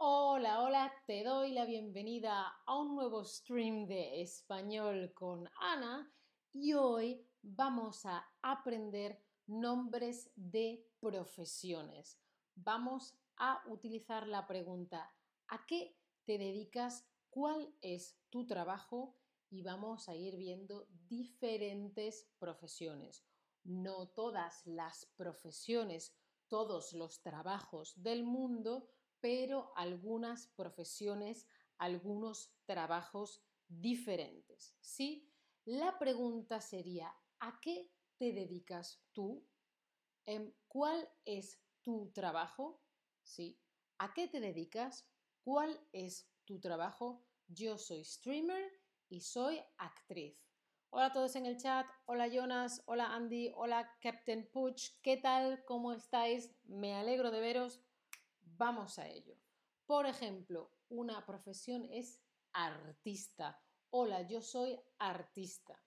Hola, hola, te doy la bienvenida a un nuevo stream de español con Ana y hoy vamos a aprender nombres de profesiones. Vamos a utilizar la pregunta ¿a qué te dedicas? ¿Cuál es tu trabajo? Y vamos a ir viendo diferentes profesiones. No todas las profesiones, todos los trabajos del mundo pero algunas profesiones, algunos trabajos diferentes. ¿Sí? La pregunta sería, ¿a qué te dedicas tú? Em, ¿Cuál es tu trabajo? ¿Sí? ¿A qué te dedicas? ¿Cuál es tu trabajo? Yo soy streamer y soy actriz. Hola a todos en el chat. Hola Jonas. Hola Andy. Hola Captain Puch. ¿Qué tal? ¿Cómo estáis? Me alegro de veros. Vamos a ello. Por ejemplo, una profesión es artista. Hola, yo soy artista.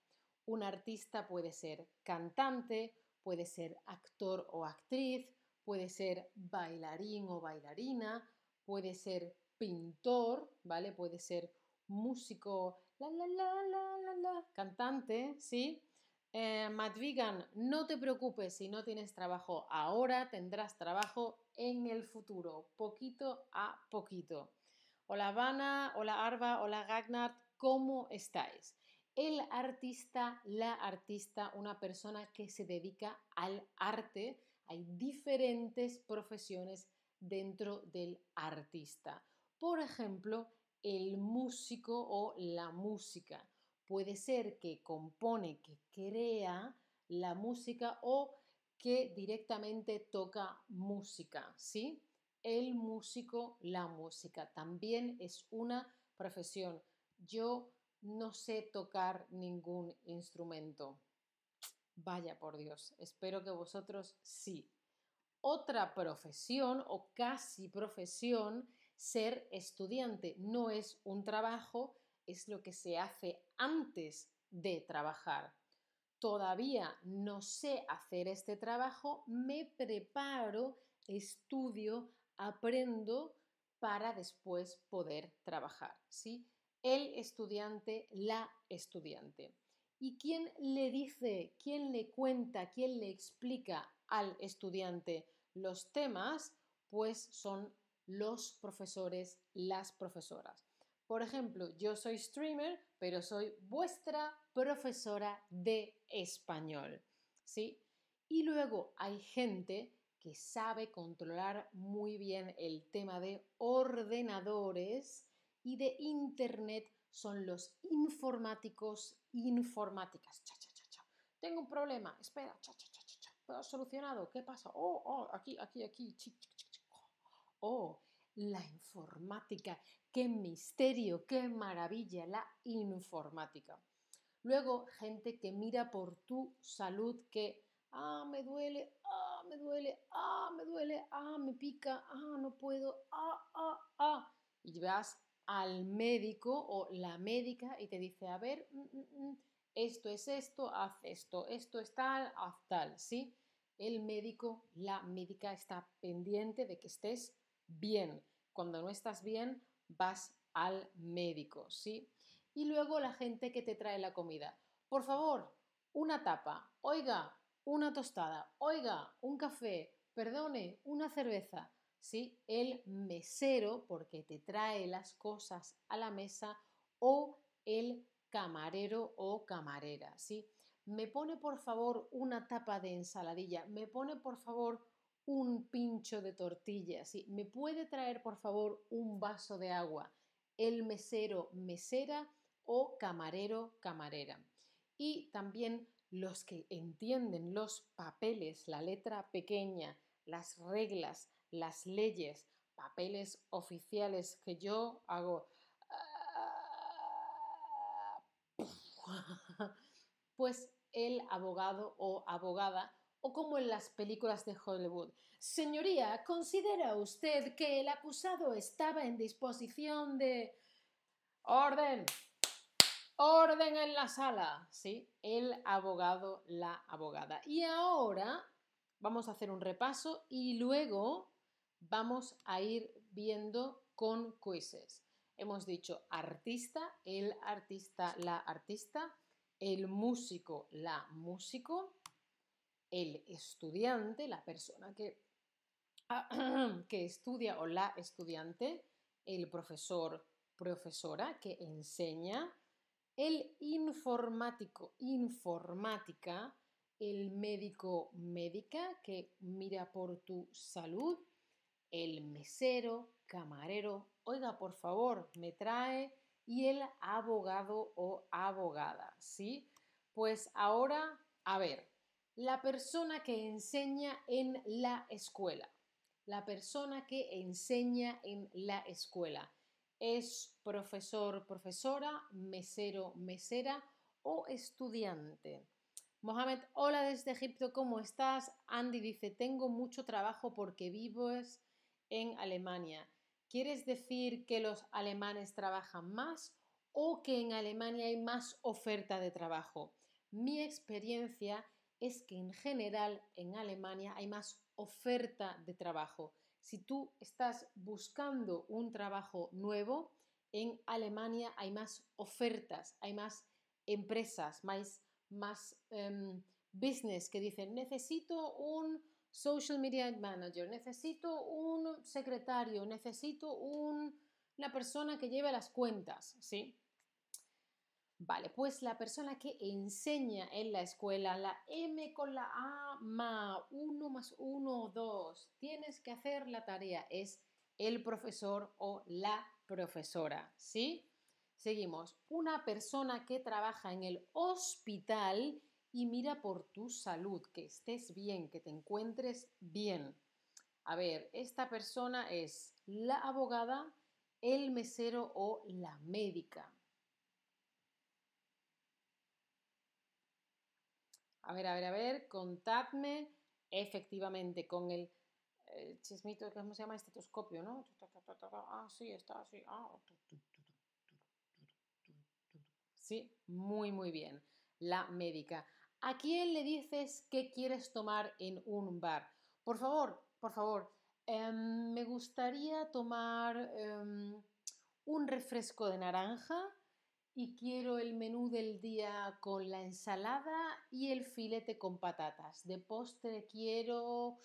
Un artista puede ser cantante, puede ser actor o actriz, puede ser bailarín o bailarina, puede ser pintor, ¿vale? Puede ser músico, la la la la la cantante, ¿sí? Eh, Matt no te preocupes si no tienes trabajo ahora, tendrás trabajo en el futuro, poquito a poquito. Hola Vana, hola Arva, hola Ragnar, ¿cómo estáis? El artista, la artista, una persona que se dedica al arte, hay diferentes profesiones dentro del artista. Por ejemplo, el músico o la música puede ser que compone, que crea la música o que directamente toca música, ¿sí? El músico, la música, también es una profesión. Yo no sé tocar ningún instrumento. Vaya por Dios, espero que vosotros sí. Otra profesión o casi profesión, ser estudiante. No es un trabajo, es lo que se hace antes de trabajar. Todavía no sé hacer este trabajo, me preparo, estudio, aprendo para después poder trabajar. ¿sí? El estudiante, la estudiante. ¿Y quién le dice, quién le cuenta, quién le explica al estudiante los temas? Pues son los profesores, las profesoras. Por ejemplo, yo soy streamer, pero soy vuestra profesora de español. ¿Sí? Y luego hay gente que sabe controlar muy bien el tema de ordenadores y de Internet son los informáticos informáticas. Cha, cha, cha, Tengo un problema, espera, cha, cha, cha, cha, solucionado, ¿qué pasa? Oh, oh, aquí, aquí, aquí, oh, la informática. Qué misterio, qué maravilla la informática. Luego, gente que mira por tu salud, que, ah, me duele, ah, me duele, ah, me duele, ah, me pica, ah, no puedo, ah, ah, ah. Y vas al médico o la médica y te dice, a ver, mm, mm, mm, esto es esto, haz esto, esto es tal, haz tal, ¿sí? El médico, la médica está pendiente de que estés bien. Cuando no estás bien, vas al médico, ¿sí? Y luego la gente que te trae la comida. Por favor, una tapa, oiga, una tostada, oiga, un café, perdone, una cerveza. ¿Sí? El mesero, porque te trae las cosas a la mesa, o el camarero o camarera, ¿sí? Me pone por favor una tapa de ensaladilla, me pone por favor un pincho de tortilla, ¿sí? ¿Me puede traer, por favor, un vaso de agua? El mesero, mesera o camarero, camarera. Y también los que entienden los papeles, la letra pequeña, las reglas, las leyes, papeles oficiales que yo hago. Pues el abogado o abogada o como en las películas de Hollywood. Señoría, ¿considera usted que el acusado estaba en disposición de... Orden. Orden en la sala. Sí, el abogado, la abogada. Y ahora vamos a hacer un repaso y luego vamos a ir viendo con quizzes. Hemos dicho artista, el artista, la artista, el músico, la músico, el estudiante, la persona que, que estudia o la estudiante, el profesor, profesora que enseña, el informático, informática, el médico, médica que mira por tu salud, el mesero, camarero, oiga, por favor, me trae, y el abogado o abogada, ¿sí? Pues ahora, a ver, la persona que enseña en la escuela, la persona que enseña en la escuela es profesor, profesora, mesero, mesera o estudiante. Mohamed, hola desde Egipto, ¿cómo estás? Andy dice, tengo mucho trabajo porque vivo en Alemania. ¿Quieres decir que los alemanes trabajan más o que en Alemania hay más oferta de trabajo? Mi experiencia es que en general en Alemania hay más oferta de trabajo. Si tú estás buscando un trabajo nuevo, en Alemania hay más ofertas, hay más empresas, más, más em, business que dicen, necesito un social media manager, necesito un secretario, necesito una persona que lleve las cuentas, ¿sí? Vale, pues la persona que enseña en la escuela, la M con la A, ma, 1 más 1, 2, tienes que hacer la tarea, es el profesor o la profesora, ¿sí? Seguimos, una persona que trabaja en el hospital y mira por tu salud, que estés bien, que te encuentres bien. A ver, esta persona es la abogada, el mesero o la médica. A ver, a ver, a ver, contadme efectivamente con el, chismito, ¿cómo se llama? Estetoscopio, ¿no? Ah, sí, está así. Ah, sí, muy, muy bien. La médica. ¿A quién le dices que quieres tomar en un bar? Por favor, por favor, em, me gustaría tomar em, un refresco de naranja y quiero el menú del día con la ensalada y el filete con patatas. De postre quiero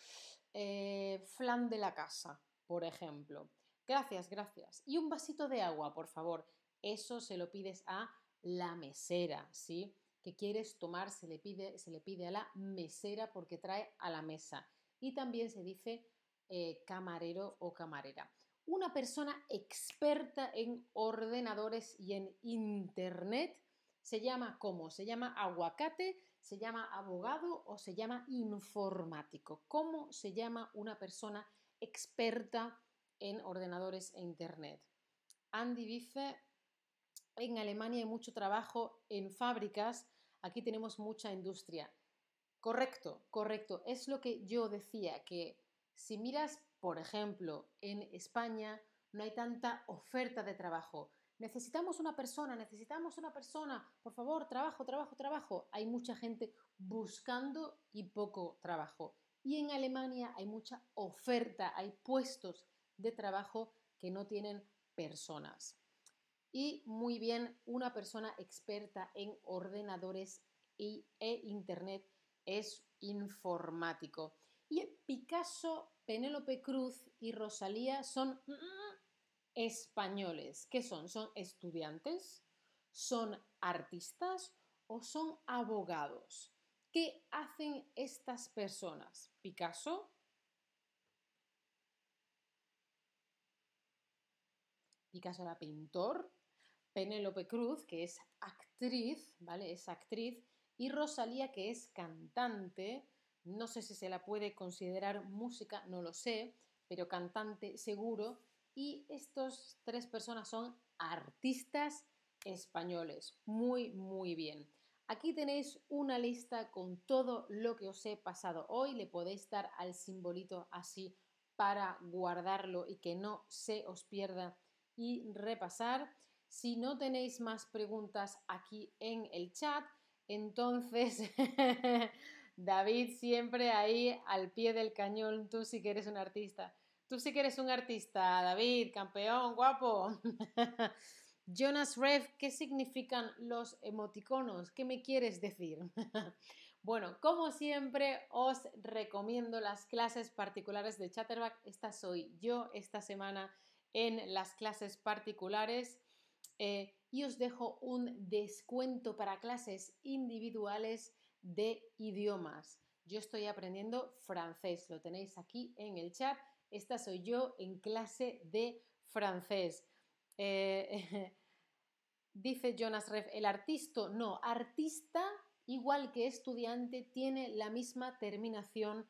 eh, flan de la casa, por ejemplo. Gracias, gracias. Y un vasito de agua, por favor. Eso se lo pides a la mesera, ¿sí? Que quieres tomar se le pide, se le pide a la mesera porque trae a la mesa. Y también se dice eh, camarero o camarera una persona experta en ordenadores y en Internet. Se llama ¿cómo? Se llama aguacate, se llama abogado o se llama informático. ¿Cómo se llama una persona experta en ordenadores e Internet? Andy dice, en Alemania hay mucho trabajo en fábricas, aquí tenemos mucha industria. Correcto, correcto. Es lo que yo decía, que si miras por ejemplo, en España no hay tanta oferta de trabajo. Necesitamos una persona, necesitamos una persona, por favor, trabajo, trabajo, trabajo. Hay mucha gente buscando y poco trabajo. Y en Alemania hay mucha oferta, hay puestos de trabajo que no tienen personas. Y muy bien, una persona experta en ordenadores e Internet es informático. Y Picasso Penélope Cruz y Rosalía son mm, españoles. ¿Qué son? ¿Son estudiantes? ¿Son artistas? ¿O son abogados? ¿Qué hacen estas personas? Picasso. Picasso era pintor. Penélope Cruz, que es actriz, ¿vale? Es actriz. Y Rosalía, que es cantante no sé si se la puede considerar música, no lo sé, pero cantante seguro. Y estas tres personas son artistas españoles. Muy, muy bien. Aquí tenéis una lista con todo lo que os he pasado hoy. Le podéis dar al simbolito así para guardarlo y que no se os pierda y repasar. Si no tenéis más preguntas aquí en el chat, entonces David siempre ahí al pie del cañón, tú sí que eres un artista. Tú sí que eres un artista, David, campeón, guapo. Jonas Rev, ¿qué significan los emoticonos? ¿Qué me quieres decir? bueno, como siempre, os recomiendo las clases particulares de Chatterback. Esta soy yo esta semana en las clases particulares. Eh, y os dejo un descuento para clases individuales de idiomas. Yo estoy aprendiendo francés, lo tenéis aquí en el chat. Esta soy yo en clase de francés. Eh, dice Jonas Reff, el artista, no, artista igual que estudiante tiene la misma terminación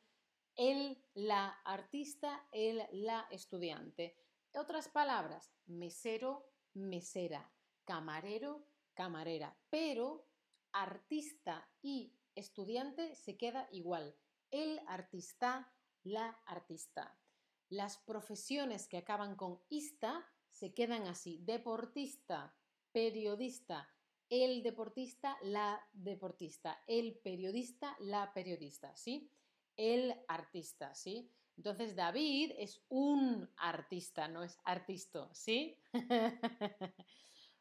el, la artista, el, la estudiante. Otras palabras, mesero, mesera, camarero, camarera, pero artista y estudiante se queda igual. El artista, la artista. Las profesiones que acaban con ista se quedan así. Deportista, periodista, el deportista, la deportista, el periodista, la periodista, ¿sí? El artista, ¿sí? Entonces David es un artista, no es artista, ¿sí?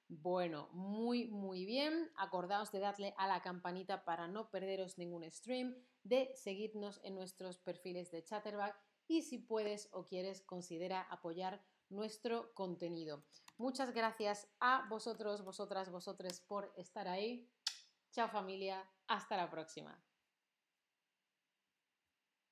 Bueno, muy, muy bien. Acordaos de darle a la campanita para no perderos ningún stream, de seguirnos en nuestros perfiles de Chatterback y si puedes o quieres, considera apoyar nuestro contenido. Muchas gracias a vosotros, vosotras, vosotres por estar ahí. Chao familia, hasta la próxima.